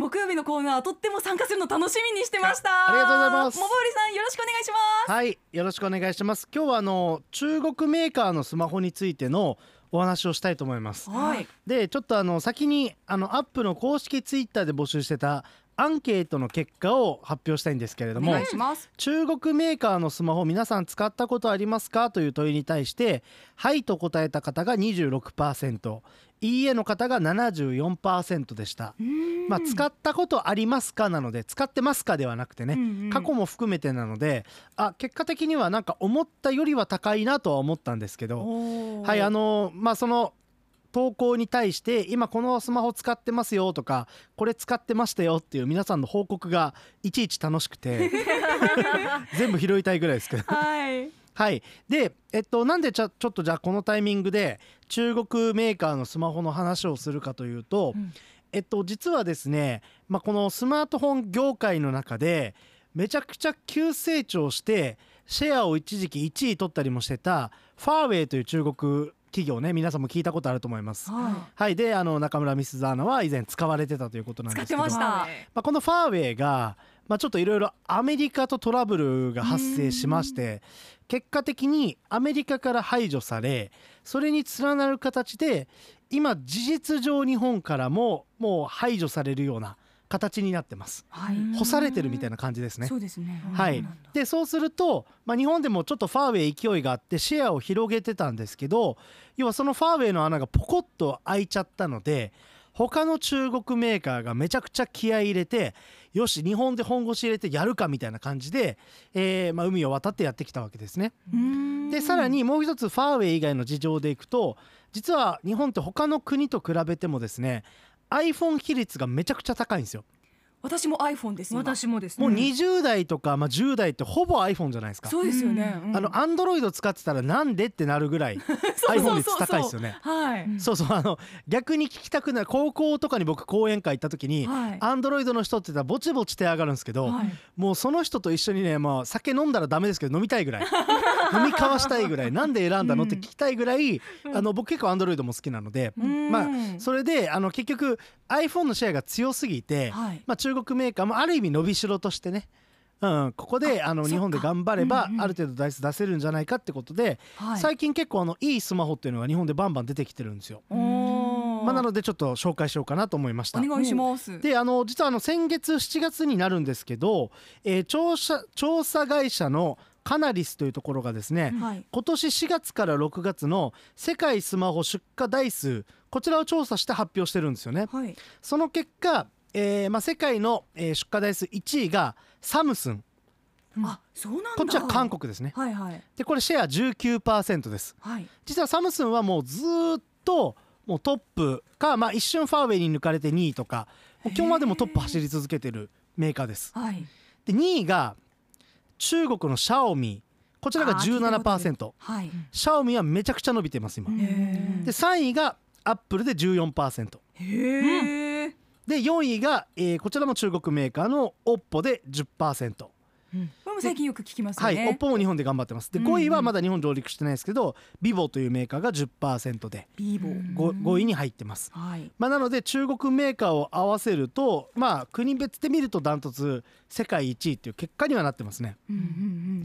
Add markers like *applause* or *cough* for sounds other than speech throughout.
木曜日のコーナーとっても参加するの楽しみにしてました。ありがとうございます。もぼうりさんよろしくお願いします。はいよろしくお願いします。今日はあの中国メーカーのスマホについてのお話をしたいと思います。はい。でちょっとあの先にあのアップの公式ツイッターで募集してたアンケートの結果を発表したいんですけれどもお願いします。中国メーカーのスマホ皆さん使ったことありますかという問いに対して「はい」と答えた方が26%「いいえ」の方が74%でした。まあ、使ったことありますかなので使ってますかではなくてね、過去も含めてなのであ結果的にはなんか思ったよりは高いなとは思ったんですけどはいあのまあその投稿に対して今このスマホ使ってますよとかこれ使ってましたよっていう皆さんの報告がいちいち楽しくて *laughs* 全部拾いたいぐらいですけど。はいはい。でえっとなんでちょちょっとじゃあこのタイミングで中国メーカーのスマホの話をするかというと、うん。えっと実はですね、まあ、このスマートフォン業界の中でめちゃくちゃ急成長してシェアを一時期1位取ったりもしてたファーウェイという中国企業ね皆さんも聞いたことあると思います。ははい。であの中村ミスザーナは以前使われてたということなんですけどってました。まあ、このファーウェイが、まあ、ちょっといろいろアメリカとトラブルが発生しまして結果的にアメリカから排除されそれに連なる形で今事実上日本からももう排除されるような形になってます。はい。干されてるみたいな感じですね。そうですね。はい。でそうすると、まあ、日本でもちょっとファーウェイ勢いがあってシェアを広げてたんですけど要はそのファーウェイの穴がポコッと開いちゃったので他の中国メーカーがめちゃくちゃ気合い入れてよし日本で本腰入れてやるかみたいな感じで、えーまあ、海を渡ってやってきたわけですね。でさらにもう一つファーウェイ以外の事情でいくと実は日本って他の国と比べてもですね iPhone 比率がめちゃくちゃ高いんですよ。私も iPhone です今。私もですね。もう20代とか、まあ、10代ってほぼ iPhone じゃないですか。そうですよね。うん。あのアンドロイド使ってたらなんでってなるぐらい *laughs* iPhone 率高いですよね。はい。うん。そうそうあの逆に聞きたくない高校とかに僕講演会行った時に、はい。アンドロイドの人って言ったらぼちぼち手上がるんですけど、はい。もうその人と一緒にね、まあ、酒飲んだらダメですけど飲みたいぐらい *laughs* 飲み交わしたいぐらいなんで選んだのって聞きたいぐらい、あの僕結構アンドロイドも好きなので、うん。まあそれであの結局 iPhone のシェアが強すぎて、はい。まあ、中国メーカーもある意味伸びしろとしてね。うん、ここであの日本で頑張ればうんうんある程度台数出せるんじゃないかってことで、はい。最近結構あのいいスマホっていうのが日本でバンバン出てきてるんですよ。まあ、なのでちょっと紹介しようかなと思いました。お。願いします。であの実はあの先月7月になるんですけど、えー調査調査会社のカナリスというところがですね、はい。今年4月から6月の世界スマホ出荷台数こちらを調査して発表してるんですよね。はい。その結果、えーまあ、世界の、えー出荷台数1位がサムスン。あそうなんだ。こっちは韓国ですね。はいはい。でこれシェア19%です。はい。実はサムスンはもうずーっともうトップか、まあ、一瞬ファーウェイに抜かれて2位とか今日までもトップ走り続けてるメーカーです。はい。で2位が中国のシャオミ。こちらがあー聞いたことある17%はい。シャオミはめちゃくちゃ伸びてます今。で3位がアップルで14%へえで4位が、えーこちらも中国メーカーの OPPO で10%これも最近よく聞きますよはい、ね OPPO も日本で頑張ってます。でうん。うん5位はまだ日本上陸してないですけど vivo というメーカーが10%でビーボ。ー 5, 5位に入ってます、はい。まあ、なので中国メーカーを合わせるとまあ国別で見るとダントツ世界1位っていう結果にはなってますね。うんうんう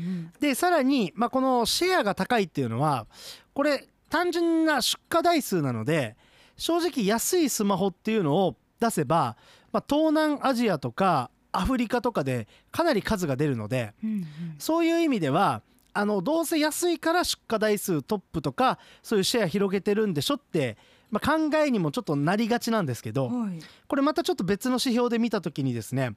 ん。でさらに、まあ、このシェアが高いっていうのはこれ単純な出荷台数なので正直安いスマホっていうのを出せば、まあ、東南アジアとかアフリカとかでかなり数が出るのでうんうん。そういう意味ではあのどうせ安いから出荷台数トップとかそういうシェア広げてるんでしょって、まあ、考えにもちょっとなりがちなんですけどはい。これまたちょっと別の指標で見た時にですね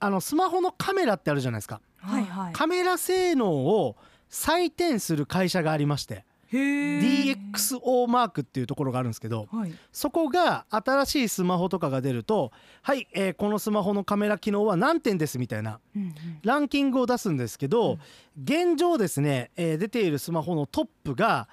あのスマホのカメラってあるじゃないですか。はいはい。カメラ性能を採点する会社がありまして DXO マークっていうところがあるんですけどはい。そこが新しいスマホとかが出るとはい、えーこのスマホのカメラ機能は何点ですみたいなうんうん。ランキングを出すんですけど、現状ですね、えー出ているスマホのトップが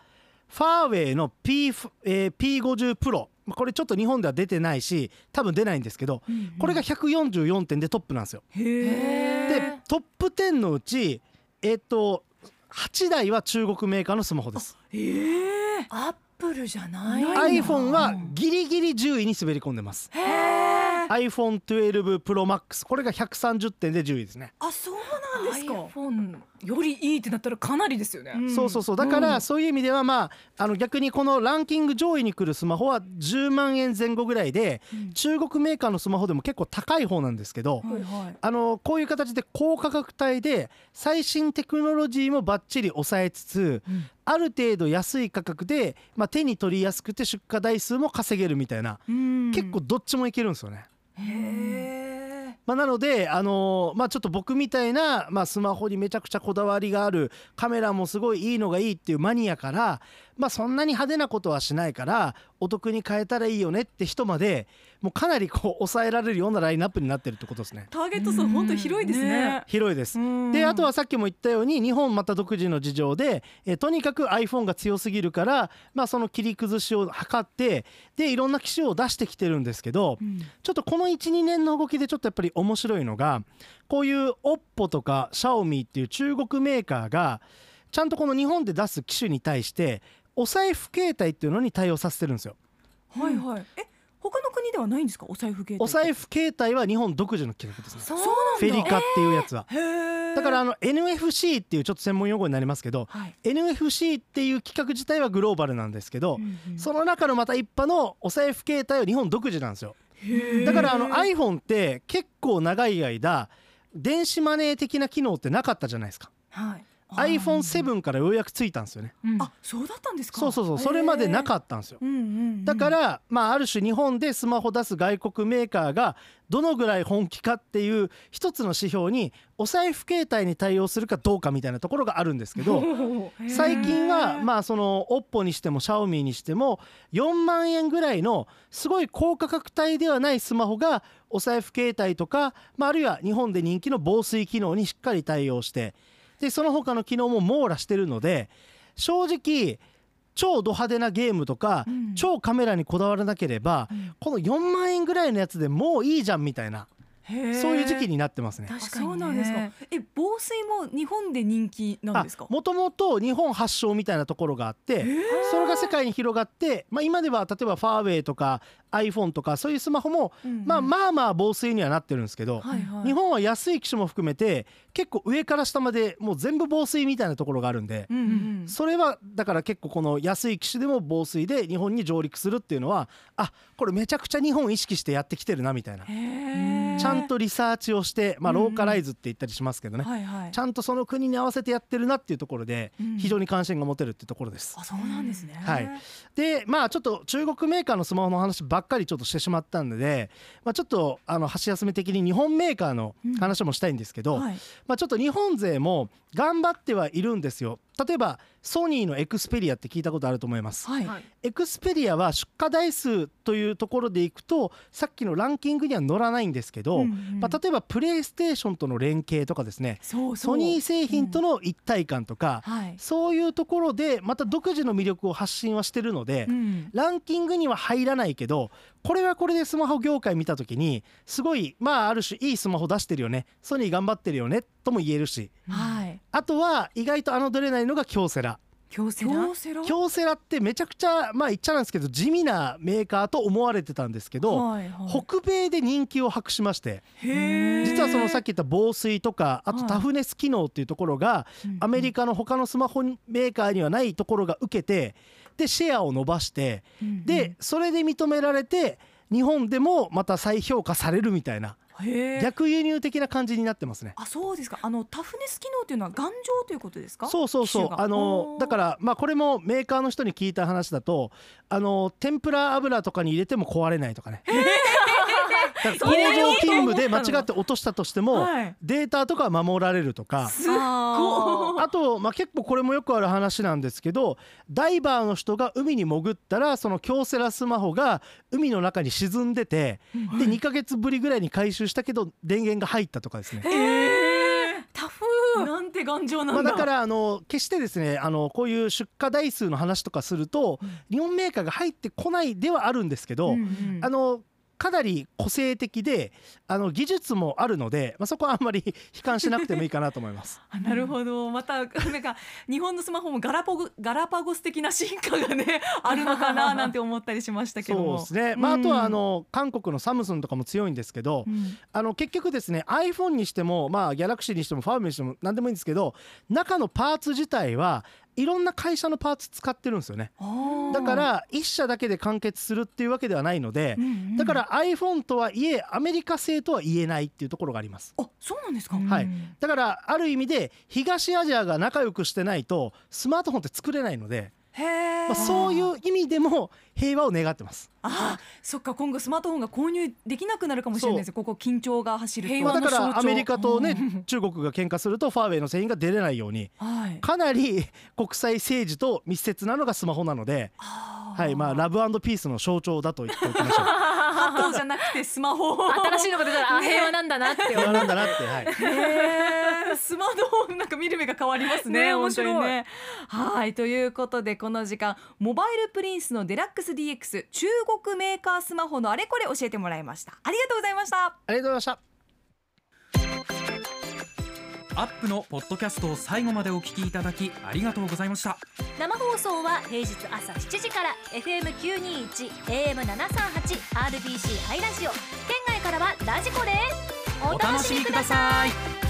ファーウェイの P、えー P50 Pro まあこれちょっと日本では出てないし多分出ないんですけどこれが144点でトップなんですよ。へでえトップ10のうちえっ、と8台は中国メーカーのスマホです。へえアップルじゃないないな iPhone はギリギリ10位に滑り込んでます。へえ iPhone12 Pro Max これが130点で10位ですね。あそうなんですか。iPhone よりいいってなったらかなりですよね、うん。そうそうそう。だからうん。そういう意味ではまああの逆にこのランキング上位に来るスマホは10万円前後ぐらいでうん。中国メーカーのスマホでも結構高い方なんですけどはいはい。あのこういう形で高価格帯で最新テクノロジーもバッチリ抑えつつうん。ある程度安い価格で、まあ、手に取りやすくて出荷台数も稼げるみたいなうん。結構どっちもいけるんですよね。へえまあ、なので、あのーまあ、ちょっと僕みたいな、まあ、スマホにめちゃくちゃこだわりがあるカメラもすごいいいのがいいっていうマニアから、まあ、そんなに派手なことはしないからお得に買えたらいいよねって人までもうかなりこう抑えられるようなラインナップになってるってことですね。ターゲット層本当広いですね。広いです。うん。であとはさっきも言ったように日本また独自の事情で、えーとにかく iPhone が強すぎるから、まあ、その切り崩しを図ってでいろんな機種を出してきてるんですけど、うん。ちょっとこの12年の動きでちょっとやっぱり面白いのがこういう OPPO とか Xiaomi っていう中国メーカーがちゃんとこの日本で出す機種に対してお財布携帯っていうのに対応させてるんですよ。はいはい。え他の国ではないんですか？お財布携帯お財布携帯は日本独自の企画ですね。そうなんだ。フェリカっていうやつは。へえだからあの NFC っていうちょっと専門用語になりますけどはい。NFC っていう企画自体はグローバルなんですけどうんうん。その中のまた一派のお財布携帯は日本独自なんですよ。だからあの iPhone って結構長い間電子マネー的な機能ってなかったじゃないですか。はい iPhone7 からようやくついたんですよね。うん。あそうだったんですか。そうそうそう。それまでなかっったんですよ。たうんうんうん。だからまあある種日本でスマホ出す外国メーカーがどのぐらい本気かっていう一つの指標にお財布携帯に対応するかどうかみたいなところがあるんですけど *laughs* 最近はまあその OPPO にしても Xiaomi にしても4万円ぐらいのすごい高価格帯ではないスマホがお財布携帯とか、まあ、あるいは日本で人気の防水機能にしっかり対応してでその他の機能も網羅してるので正直超ド派手なゲームとか、うん。超カメラにこだわらなければ、うん。この4万円ぐらいのやつでもういいじゃんみたいなそういう時期になってますね。確かにね。そうなんですか。え防水も日本で人気なんですか？もともと日本発祥みたいなところがあって、それが世界に広がって、まあ、今では例えばファーウェイとか iPhone とかそういうスマホも、まあ、まあまあ防水にはなってるんですけど、はいはい。日本は安い機種も含めて結構上から下までもう全部防水みたいなところがあるんで、うんうんそれはだから結構この安い機種でも防水で日本に上陸するっていうのはあこれめちゃくちゃ日本意識してやってきてるなみたいな。ちゃんとリサーチをして、まあ、うんうん。ローカライズって言ったりしますけどね、はいはい。ちゃんとその国に合わせてやってるなっていうところでうん。非常に関心が持てるっていうところです。あそうなんですね。はい。でまあちょっと中国メーカーのスマホの話ばっかりちょっとしてしまったんで、まあ、ちょっとあの箸休め的に日本メーカーの話もしたいんですけど、はい。まあ、ちょっと日本勢も頑張ってはいるんですよ。例えばソニーのエクスペリアって聞いたことあると思います、はい。はい。エクスペリアは出荷台数というところでいくとさっきのランキングには載らないんですけど、うんうん。まあ、例えばプレイステーションとの連携とかですねそうそう。ソニー製品との一体感とか、はい。そういうところでまた独自の魅力を発信はしてるので、うん。ランキングには入らないけどこれはこれでスマホ業界見た時にすごいまあある種いいスマホ出してるよね。ソニー頑張ってるよね。とも言えるし。はい。あとは意外と侮れないのが京セラ。京セラ？京セラ？京セラってめちゃくちゃまあ言っちゃなんですけど地味なメーカーと思われてたんですけど、はいはい。北米で人気を博しまして。実はそのさっき言った防水とかあとはい。タフネス機能っていうところがうん。アメリカの他のスマホメーカーにはないところが受けてでシェアを伸ばしてうんでそれで認められて日本でもまた再評価されるみたいな逆輸入的な感じになってますね。あそうですか。あのタフネス機能っていうのは頑丈ということですか？そうそうそう。あのだからまあこれもメーカーの人に聞いた話だとあの天ぷら油とかに入れても壊れないとかね。*laughs* 工場勤務で間違って落としたとしてもはい。データとかは守られるとか。あと、まあ、結構これもよくある話なんですけどダイバーの人が海に潜ったらその京セラスマホが海の中に沈んでてで2ヶ月ぶりぐらいに回収したけど電源が入ったとかですね。えー、タフ。なんて頑丈なんだ、まあ、だからあの決してですねあのこういう出荷台数の話とかすると日本メーカーが入ってこないではあるんですけど、うんうん。あのかなり個性的であの技術もあるので、まあ、そこはあんまり悲観しなくてもいいかなと思います。*laughs* あなるほど。またなんか日本のスマホもガラポグガラパゴス的な進化がね *laughs* あるのかななんて思ったりしましたけども。そうですね、まあ、あとはあうんの韓国のサムスンとかも強いんですけど、うん。あの結局ですね iPhone にしても、まあ、ギャラクシーにしてもファームにしても何でもいいんですけど中のパーツ自体はいろんな会社のパーツ使ってるんですよね。だから1社だけで完結するっていうわけではないのでうんうんだから iPhone とはいえアメリカ製とは言えないっていうところがあります。あそうなんですか、うんはいだからある意味で東アジアが仲良くしてないとスマートフォンって作れないので、まあ、そういう意味でも平和を願ってます。あそっか今後スマートフォンが購入できなくなるかもしれないですよ。ここ緊張が走る平和の象徴。からアメリカとうねん。中国が喧嘩するとファーウェイの製品が出れないようにはい。かなり国際政治と密接なのがスマホなので、はいまあ、ラブピースの象徴だと言っておきましょう。ハトじゃなくてスマホ。新しいのが出たらあ平和なんだなって。平和なんだなって、はい、へー。スマートフォンなんか見る目が変わりますねね面白い。ねはい。ということでこの時間モバイルプリンスのデラックス DX 中国メーカースマホのあれこれ教えてもらいました。ありがとうございました。ありがとうございました。アップのポッドキャストを最後までお聞きいただきありがとうございました。生放送は平日朝7時から FM921 AM738 RBC ハイラジオ。県外からはラジコですお楽しみください。